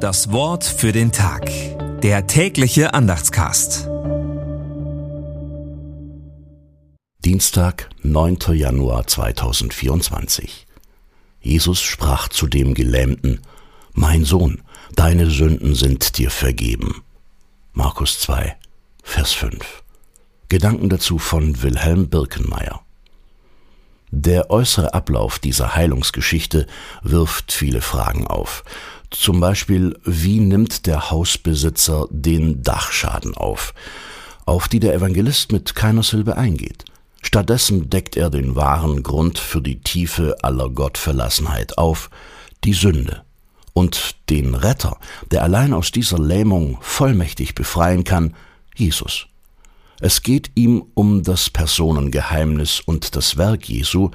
Das Wort für den Tag. Der tägliche Andachtscast. Dienstag, 9. Januar 2024. Jesus sprach zu dem Gelähmten, Mein Sohn, deine Sünden sind dir vergeben. Markus 2, Vers 5. Gedanken dazu von Wilhelm Birkenmeier. Der äußere Ablauf dieser Heilungsgeschichte wirft viele Fragen auf. Zum Beispiel, wie nimmt der Hausbesitzer den Dachschaden auf, auf die der Evangelist mit keiner Silbe eingeht. Stattdessen deckt er den wahren Grund für die Tiefe aller Gottverlassenheit auf, die Sünde. Und den Retter, der allein aus dieser Lähmung vollmächtig befreien kann, Jesus. Es geht ihm um das Personengeheimnis und das Werk Jesu,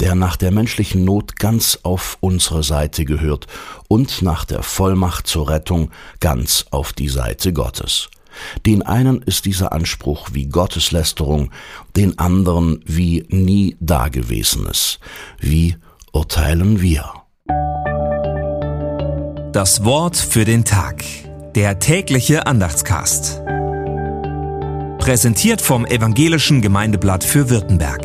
der nach der menschlichen Not ganz auf unsere Seite gehört und nach der Vollmacht zur Rettung ganz auf die Seite Gottes. Den einen ist dieser Anspruch wie Gotteslästerung, den anderen wie nie Dagewesenes. Wie urteilen wir? Das Wort für den Tag. Der tägliche Andachtscast. Präsentiert vom Evangelischen Gemeindeblatt für Württemberg.